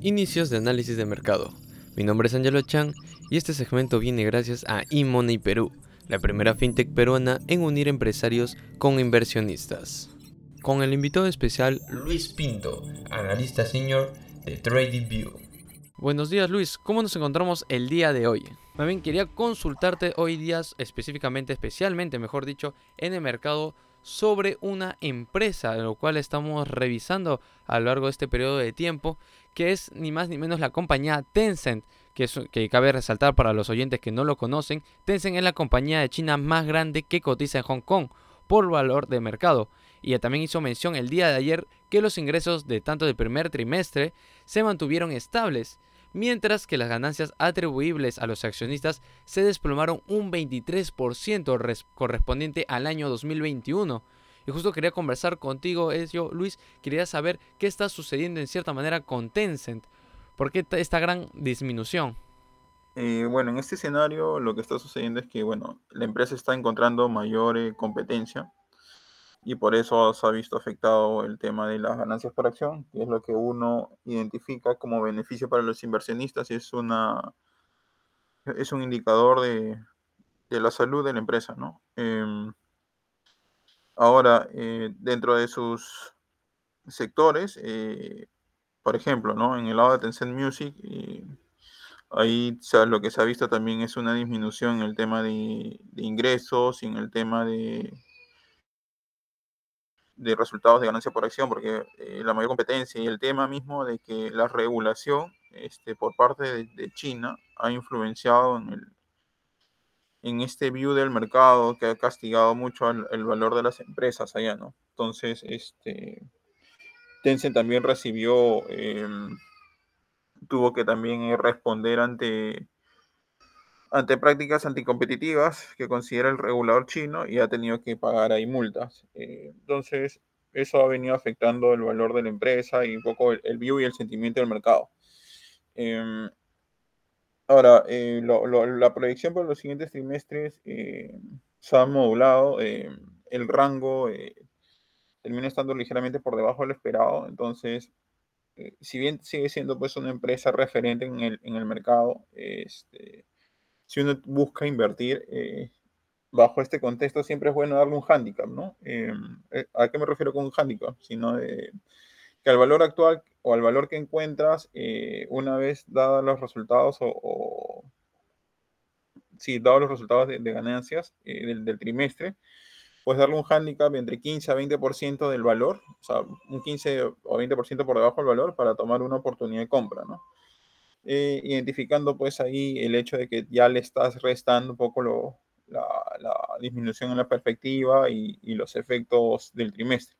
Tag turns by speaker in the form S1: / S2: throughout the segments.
S1: Inicios de análisis de mercado. Mi nombre es Angelo Chan y este segmento viene gracias a eMoney Perú, la primera fintech peruana en unir empresarios con inversionistas. Con el invitado especial Luis Pinto, analista senior de TradingView. Buenos días Luis, ¿cómo nos encontramos el día de hoy? También quería consultarte hoy días específicamente, especialmente mejor dicho, en el mercado sobre una empresa, lo cual estamos revisando a lo largo de este periodo de tiempo, que es ni más ni menos la compañía Tencent, que, es, que cabe resaltar para los oyentes que no lo conocen, Tencent es la compañía de China más grande que cotiza en Hong Kong por valor de mercado. Y también hizo mención el día de ayer que los ingresos de tanto del primer trimestre se mantuvieron estables, mientras que las ganancias atribuibles a los accionistas se desplomaron un 23% correspondiente al año 2021. Y justo quería conversar contigo, yo, Luis, quería saber qué está sucediendo en cierta manera con Tencent. ¿Por qué esta gran disminución?
S2: Eh, bueno, en este escenario lo que está sucediendo es que, bueno, la empresa está encontrando mayor eh, competencia y por eso se ha visto afectado el tema de las ganancias por acción, que es lo que uno identifica como beneficio para los inversionistas y es, una, es un indicador de, la salud de la empresa, ¿no? Em, ahora, eh, dentro de sus sectores, eh, por ejemplo, ¿no? En el lado de Tencent Music, eh, ahí lo que se ha visto también es una disminución en el tema de, ingresos y en el tema de de resultados de ganancia por acción, porque eh, la mayor competencia y el tema mismo de que la regulación este, por parte de, China ha influenciado en, el, en este view del mercado que ha castigado mucho el, valor de las empresas allá, ¿no? Entonces, este, Tencent también recibió, em, tuvo que también responder ante ante prácticas anticompetitivas que considera el regulador chino y ha tenido que pagar ahí multas. Eh, entonces, eso ha venido afectando el valor de la empresa y un poco el, view y el sentimiento del mercado. Em, ahora, eh, la proyección para los siguientes trimestres eh, se ha modulado. el rango termina estando ligeramente por debajo del esperado. Entonces, si bien sigue siendo pues una empresa referente en el, en el mercado, este, si uno busca invertir eh, bajo este contexto, siempre es bueno darle un handicap, ¿no? Eh, eh, ¿A qué me refiero con un handicap? Sino que al valor actual o al valor que encuentras, una vez dados los resultados o, sí, dados los resultados de, ganancias del, trimestre, puedes darle un handicap entre 15 a 20% del valor, o sea, un 15 o 20% por debajo del valor para tomar una oportunidad de compra, ¿no? Eh, identificando pues ahí el hecho de que ya le estás restando un poco lo, la, disminución en la perspectiva y, los efectos del trimestre.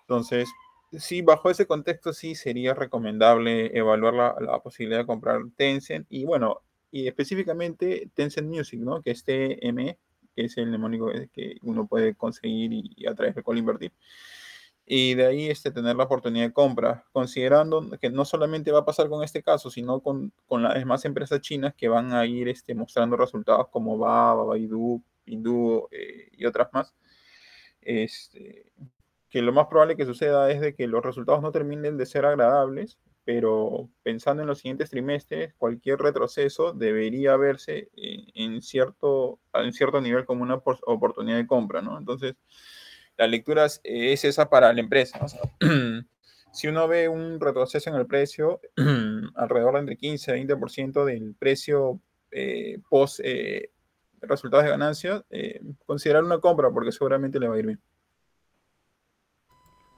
S2: Entonces, sí, bajo ese contexto sí sería recomendable evaluar la, la, posibilidad de comprar Tencent y bueno, y específicamente Tencent Music, ¿no? Que es TME, que es el mnemónico que uno puede conseguir y, a través del cual invertir y de ahí este, tener la oportunidad de compra, considerando que no solamente va a pasar con este caso, sino con, con las demás empresas chinas que van a ir este, mostrando resultados como Baba, Baidu, Pinduo eh, y otras más. Este, que lo más probable que suceda es de que los resultados no terminen de ser agradables, pero pensando en los siguientes trimestres, cualquier retroceso debería verse en, cierto, en cierto nivel como una oportunidad de compra, ¿no? Entonces, la lectura es, esa para la empresa. si uno ve un retroceso en el precio, alrededor de entre 15 y 20% del precio eh, post eh, resultados de ganancias, eh, considerar una compra porque seguramente le va a ir bien.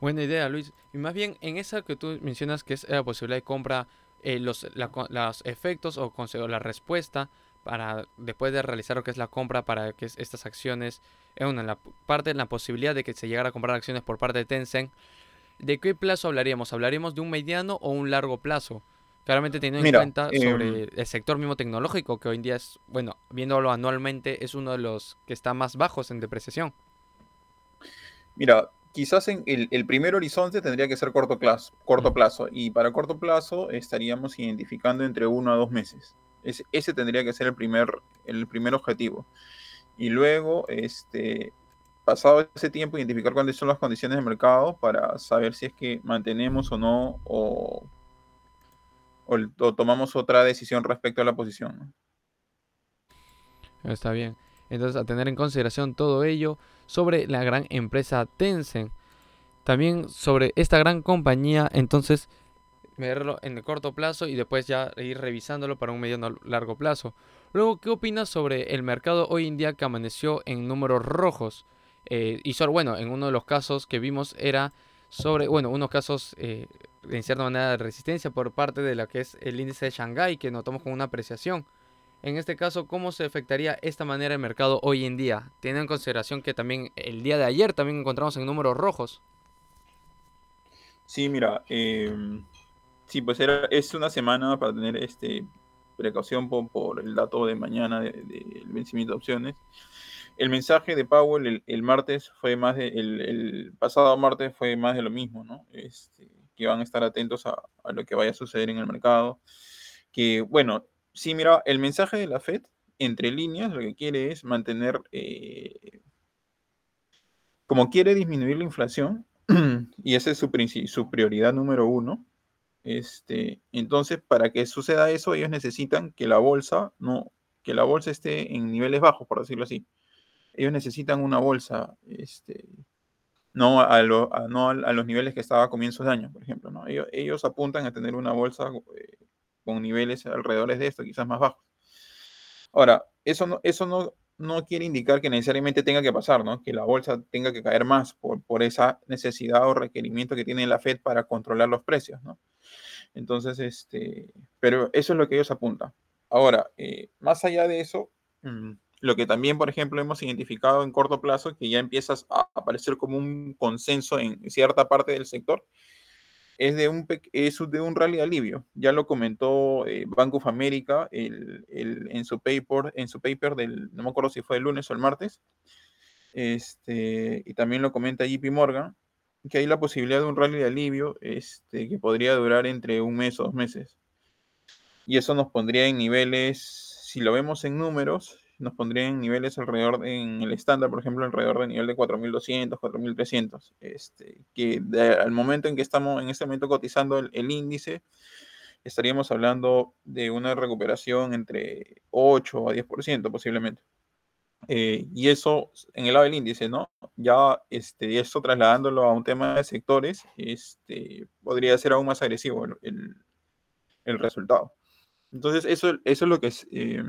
S1: Buena idea, Luis. Y más bien en esa que tú mencionas que es la posibilidad de compra, los, efectos o la respuesta para después de realizar lo que es la compra para que estas acciones, es una la parte de la posibilidad de que se llegara a comprar acciones por parte de Tencent. ¿De qué plazo hablaríamos? ¿Hablaríamos de un mediano o un largo plazo? Claramente teniendo en cuenta sobre em, el sector mismo tecnológico, que hoy en día es, bueno, viéndolo anualmente, es uno de los que está más bajos en depreciación.
S2: Mira, quizás en el, primer horizonte tendría que ser corto plazo, corto plazo, y para corto plazo estaríamos identificando entre uno a dos meses ese tendría que ser el primer, el primer objetivo. Y luego, este, pasado ese tiempo, identificar cuáles son las condiciones de mercado para saber si es que mantenemos o no, o o, tomamos otra decisión respecto a la posición.
S1: Está bien. Entonces, a tener en consideración todo ello sobre la gran empresa Tencent. También sobre esta gran compañía, entonces, verlo en el corto plazo y después ya ir revisándolo para un mediano largo plazo. Luego, ¿qué opinas sobre el mercado hoy en día que amaneció en números rojos? Eh, y solo, bueno, en uno de los casos que vimos era sobre, bueno, unos casos eh, en cierta manera de resistencia por parte de lo que es el índice de Shanghai que notamos con una apreciación. En este caso, ¿cómo se afectaría esta manera el mercado hoy en día? Teniendo en consideración que también el día de ayer también encontramos en números rojos.
S2: Sí, mira, em, sí, pues era, es una semana para tener este precaución por, el dato de mañana del vencimiento de opciones. El mensaje de Powell el, martes fue más de, el, pasado martes fue más de lo mismo, ¿no? Este, que van a estar atentos a, lo que vaya a suceder en el mercado. Que, bueno, sí, mira, el mensaje de la Fed, entre líneas, lo que quiere es mantener, eh, como quiere disminuir la inflación, y esa es su, prioridad número uno, este, entonces, para que suceda eso, ellos necesitan que la bolsa no, que la bolsa esté en niveles bajos, por decirlo así. Ellos necesitan una bolsa, este, no, a, no a, los niveles que estaba a comienzos de año, por ejemplo. ¿no? Ellos, apuntan a tener una bolsa eh, con niveles alrededor de esto, quizás más bajos. Ahora, eso no, eso no, no quiere indicar que necesariamente tenga que pasar, ¿no? Que la bolsa tenga que caer más por, por esa necesidad o requerimiento que tiene la Fed para controlar los precios, ¿no? Entonces, este, pero eso es lo que ellos apuntan. Ahora, eh, más allá de eso, mm, lo que también, por ejemplo, hemos identificado en corto plazo, que ya empiezas a aparecer como un consenso en cierta parte del sector, es de un, es de un rally alivio. Ya lo comentó eh, Bank of America el, en, su paper, en su paper del, no me acuerdo si fue el lunes o el martes, este, y también lo comenta JP Morgan, que hay la posibilidad de un rally de alivio este, que podría durar entre un mes o dos meses. Y eso nos pondría en niveles, si lo vemos en números, nos pondría en niveles alrededor, en el estándar, por ejemplo, alrededor del nivel de 4.200, 4.300. Este, que al momento en que estamos, en este momento cotizando el, el índice, estaríamos hablando de una recuperación entre 8 a 10% posiblemente. Eh, y eso en el lado del índice, ¿no? Ya este, esto trasladándolo a un tema de sectores, este, podría ser aún más agresivo el, el, resultado. Entonces, eso, eso es lo que es, eh,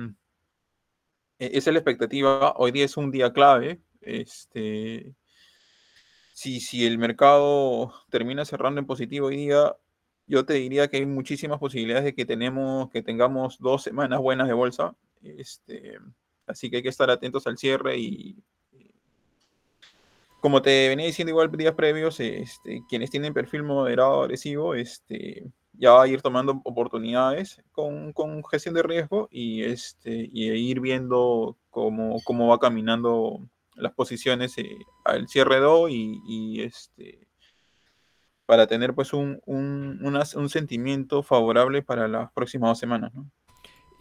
S2: esa es la expectativa. Hoy día es un día clave. Este, si, si el mercado termina cerrando en positivo hoy día, yo te diría que hay muchísimas posibilidades de que, tenemos, que tengamos dos semanas buenas de bolsa. Este, Así que hay que estar atentos al cierre y, como te venía diciendo igual días previos, este, quienes tienen perfil moderado agresivo, este, ya ir tomando oportunidades con, gestión de riesgo y, este, y ir viendo cómo, cómo va caminando las posiciones eh, al cierre 2 y, este, para tener pues un, un, un, sentimiento favorable para las próximas dos semanas. ¿no?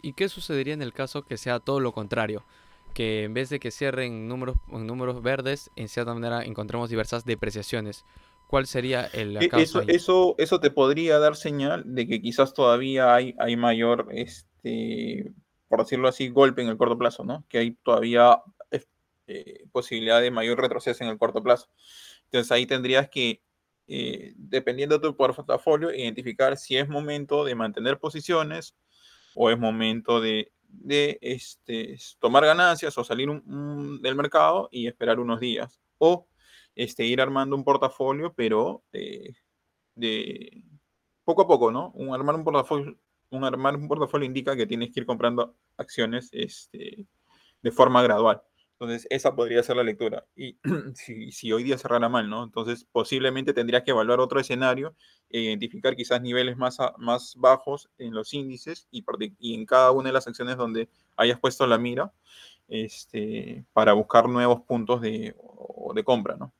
S1: ¿Y qué sucedería en el caso que sea todo lo contrario? Que en vez de que cierren números, números verdes, en cierta manera encontremos diversas depreciaciones. ¿Cuál sería el
S2: e, caso? Eso, eso, eso te podría dar señal de que quizás todavía hay, hay mayor, este, por decirlo así, golpe en el corto plazo, ¿no? Que hay todavía eh, posibilidad de mayor retroceso en el corto plazo. Entonces ahí tendrías que, eh, dependiendo de tu portafolio, identificar si es momento de mantener posiciones o es momento de, este, tomar ganancias o salir del mercado y esperar unos días. O este, ir armando un portafolio, pero de, poco a poco, ¿no? Un, armar un portafolio, un armar un portafolio indica que tienes que ir comprando acciones este, de forma gradual. Entonces, esa podría ser la lectura. Y si, hoy día cerrara mal, ¿no? Entonces, posiblemente tendrías que evaluar otro escenario, e identificar quizás niveles más, más bajos en los índices y, y, en cada una de las acciones donde hayas puesto la mira este, para buscar nuevos puntos de, de compra, ¿no?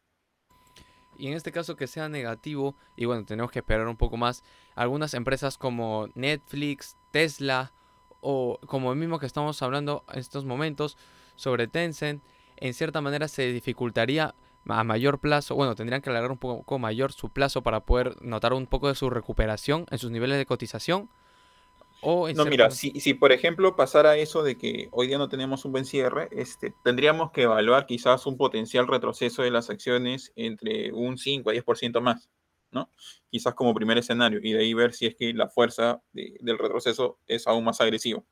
S1: Y en este caso que sea negativo, y bueno, tenemos que esperar un poco más, algunas empresas como Netflix, Tesla, o como el mismo que estamos hablando en estos momentos, sobre Tencent, en cierta manera se dificultaría a mayor plazo, bueno, tendrían que alargar un poco mayor su plazo para poder notar un poco de su recuperación en sus niveles de cotización. O
S2: No, mira, si, si por ejemplo pasara eso de que hoy día no tenemos un buen cierre, este, tendríamos que evaluar quizás un potencial retroceso de las acciones entre un 5 a 10% más, ¿no? Quizás como primer escenario, y de ahí ver si es que la fuerza de- del retroceso es aún más agresiva.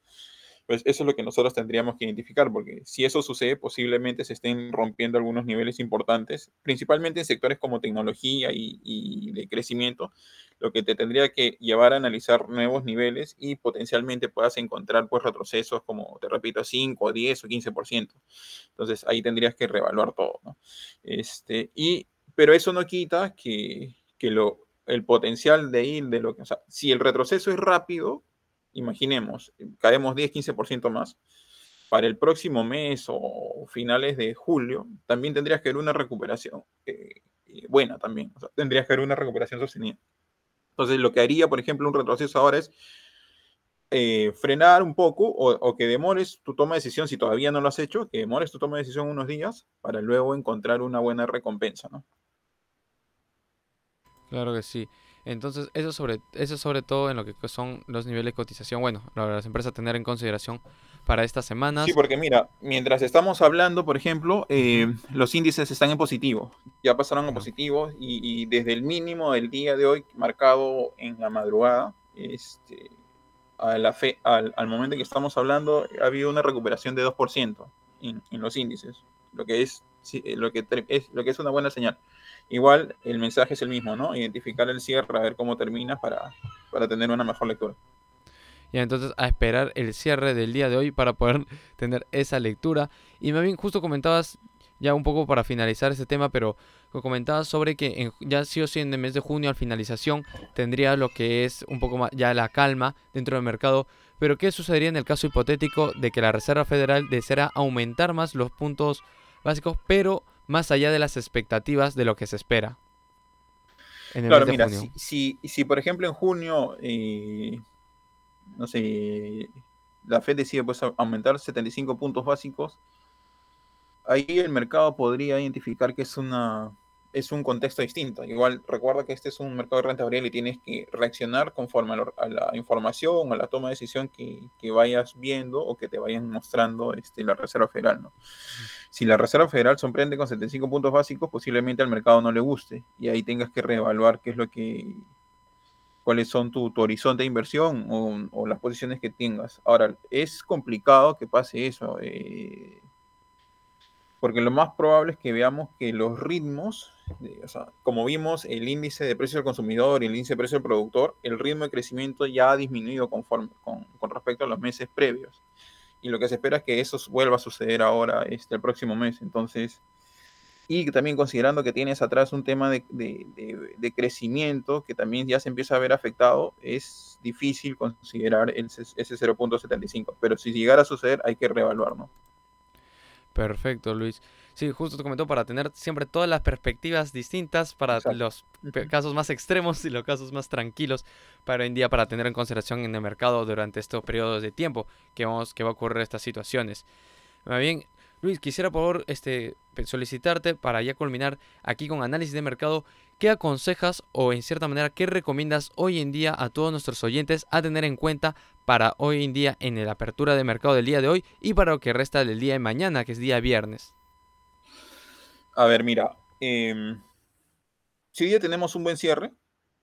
S2: Pues eso es lo que nosotros tendríamos que identificar, porque si eso sucede, posiblemente se estén rompiendo algunos niveles importantes, principalmente en sectores como tecnología y, de crecimiento, lo que te tendría que llevar a analizar nuevos niveles y potencialmente puedas encontrar pues retrocesos como, te repito, 5, 10 o 15%. Entonces ahí tendrías que reevaluar todo. Este, y, pero eso no quita que, que lo, el potencial de ir de lo que, o sea, si el retroceso es rápido, imaginemos, caemos 10, 15% más, para el próximo mes o finales de julio, también tendrías que ver una recuperación eh, eh, buena también, o sea, tendrías que ver una recuperación sostenida. Entonces, lo que haría, por ejemplo, un retroceso ahora es eh, frenar un poco o, o, que demores tu toma de decisión, si todavía no lo has hecho, que demores tu toma de decisión unos días para luego encontrar una buena recompensa, ¿no?
S1: Claro que sí. Entonces, eso sobre, eso sobre todo en lo que son los niveles de cotización, bueno, las empresas a tener en consideración para estas semanas.
S2: Sí, porque mira, mientras estamos hablando, por ejemplo, eh, los índices están en positivo, ya pasaron a positivo y, y, desde el mínimo del día de hoy, marcado en la madrugada, este, a la fe, al, al, momento en que estamos hablando, ha habido una recuperación de 2% en, en los índices, lo que es, lo que es, lo que es una buena señal. Igual el mensaje es el mismo, ¿no? Identificar el cierre, a ver cómo termina para, para tener una mejor lectura.
S1: Y entonces a esperar el cierre del día de hoy para poder tener esa lectura. Y más bien, justo comentabas, ya un poco para finalizar ese tema, pero comentabas sobre que ya sí o sí en el mes de junio, al finalización, tendría lo que es un poco más ya la calma dentro del mercado. Pero ¿qué sucedería en el caso hipotético de que la Reserva Federal deseara aumentar más los puntos básicos, pero más allá de las expectativas de lo que se espera.
S2: En el claro, mes de mira, junio. Si, si, si, por ejemplo en junio, eh, no sé, la Fed decide pues, aumentar 75 puntos básicos, ahí el mercado podría identificar que es una es un contexto distinto. Igual recuerda que este es un mercado de renta variable y tienes que reaccionar conforme a, lo, a la información a la toma de decisión que, que, vayas viendo o que te vayan mostrando este, la Reserva Federal. ¿no? Si la Reserva Federal sorprende con 75 puntos básicos, posiblemente al mercado no le guste y ahí tengas que reevaluar qué es lo que cuáles son tu, tu horizonte de inversión o, o, las posiciones que tengas. Ahora, es complicado que pase eso. Eh, porque lo más probable es que veamos que los ritmos, de, o sea, como vimos el índice de precio del consumidor y el índice de precio del productor, el ritmo de crecimiento ya ha disminuido conforme, con, con, respecto a los meses previos. Y lo que se espera es que eso vuelva a suceder ahora, este, el próximo mes. Entonces, y también considerando que tienes atrás un tema de, de, de, de crecimiento que también ya se empieza a ver afectado, es difícil considerar ese, ese 0.75. Pero si llegara a suceder, hay que reevaluar, ¿no?
S1: Perfecto, Luis. Sí, justo te comentó para tener siempre todas las perspectivas distintas para Exacto. los casos más extremos y los casos más tranquilos para hoy en día para tener en consideración en el mercado durante estos periodos de tiempo que vamos que va a ocurrir estas situaciones. Más bien, Luis, quisiera por favor este, solicitarte para ya culminar aquí con análisis de mercado, ¿qué aconsejas o en cierta manera qué recomiendas hoy en día a todos nuestros oyentes a tener en cuenta para hoy en día en la apertura de mercado del día de hoy y para lo que resta del día de mañana, que es día viernes?
S2: A ver, mira, eh, si ya tenemos un buen cierre,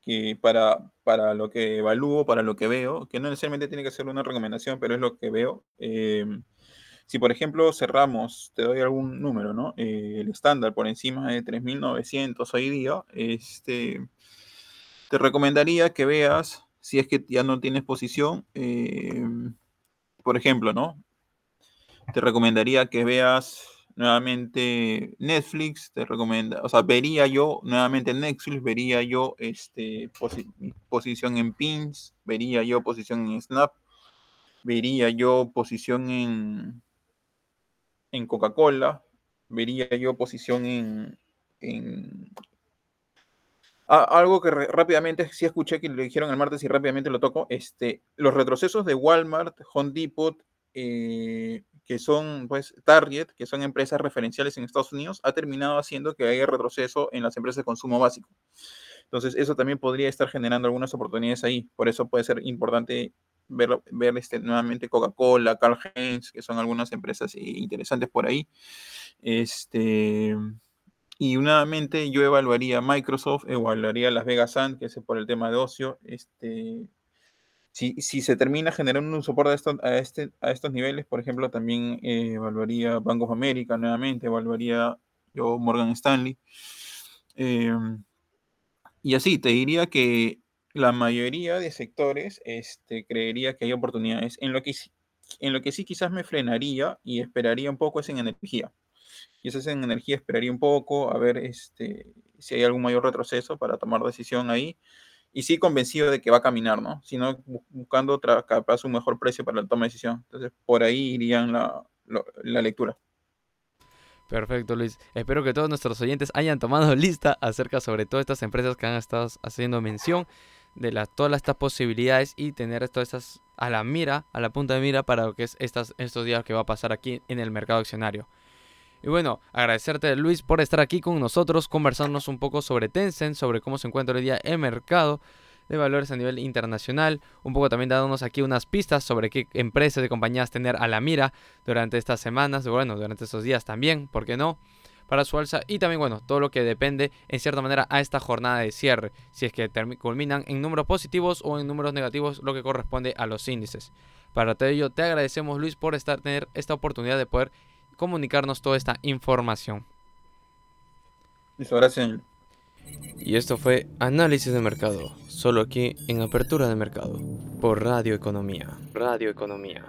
S2: que para, para lo que evalúo, para lo que veo, que no necesariamente tiene que ser una recomendación, pero es lo que veo. Eh, si por ejemplo cerramos, te doy algún número, ¿no? Eh, el estándar por encima de 3.900 hoy día, este, te recomendaría que veas, si es que ya no tienes posición, eh, por ejemplo, ¿no? Te recomendaría que veas nuevamente Netflix, te recomienda, o sea, vería yo nuevamente Netflix, vería yo este, posi posición en Pins, vería yo posición en Snap, vería yo posición en en Coca-Cola, vería yo posición en, en... Algo que rápidamente sí escuché que le dijeron el martes y rápidamente lo toco, este, los retrocesos de Walmart, Home Depot, eh, que son pues Target, que son empresas referenciales en Estados Unidos, ha terminado haciendo que haya retroceso en las empresas de consumo básico. Entonces, eso también podría estar generando algunas oportunidades ahí. Por eso puede ser importante ver, ver este, nuevamente Coca-Cola, Carl Heinz, que son algunas empresas interesantes por ahí. Este, y nuevamente yo evaluaría Microsoft, evaluaría Las Vegas Sand, que es por el tema de ocio. Este, si, si se termina generando un soporte a, esto, a, este, a estos niveles, por ejemplo, también eh, evaluaría Bank of America nuevamente, evaluaría yo Morgan Stanley. Em, y así, te diría que la mayoría de sectores este, creería que hay oportunidades. En lo, que, en lo que sí quizás me frenaría y esperaría un poco es en energía. Quizás en energía esperaría un poco a ver este, si hay algún mayor retroceso para tomar decisión ahí. Y sí convencido de que va a caminar, ¿no? Sino buscando otra, capaz un mejor precio para la toma de decisión. Entonces, por ahí irían la, la lectura.
S1: Perfecto, Luis. Espero que todos nuestros oyentes hayan tomado lista acerca sobre todas estas empresas que han estado haciendo mención de todas estas posibilidades y tener todas estas a la mira, a la punta de mira para lo que es estas, estos días que va a pasar aquí en el mercado accionario. Y bueno, agradecerte Luis por estar aquí con nosotros, conversarnos un poco sobre Tencent, sobre cómo se encuentra hoy día el mercado de valores a nivel internacional, un poco también dándonos aquí unas pistas sobre qué empresas y compañías tener a la mira durante estas semanas, bueno, durante estos días también, ¿por qué no? Para su alza y también, bueno, todo lo que depende en cierta manera a esta jornada de cierre, si es que culminan en números positivos o en números negativos, lo que corresponde a los índices. Para todo ello, te agradecemos Luis por estar, tener esta oportunidad de poder comunicarnos toda esta información.
S2: Listo, gracias.
S1: Y esto fue Análisis de Mercado, solo aquí en Apertura de Mercado, por Radio Economía. Radio Economía.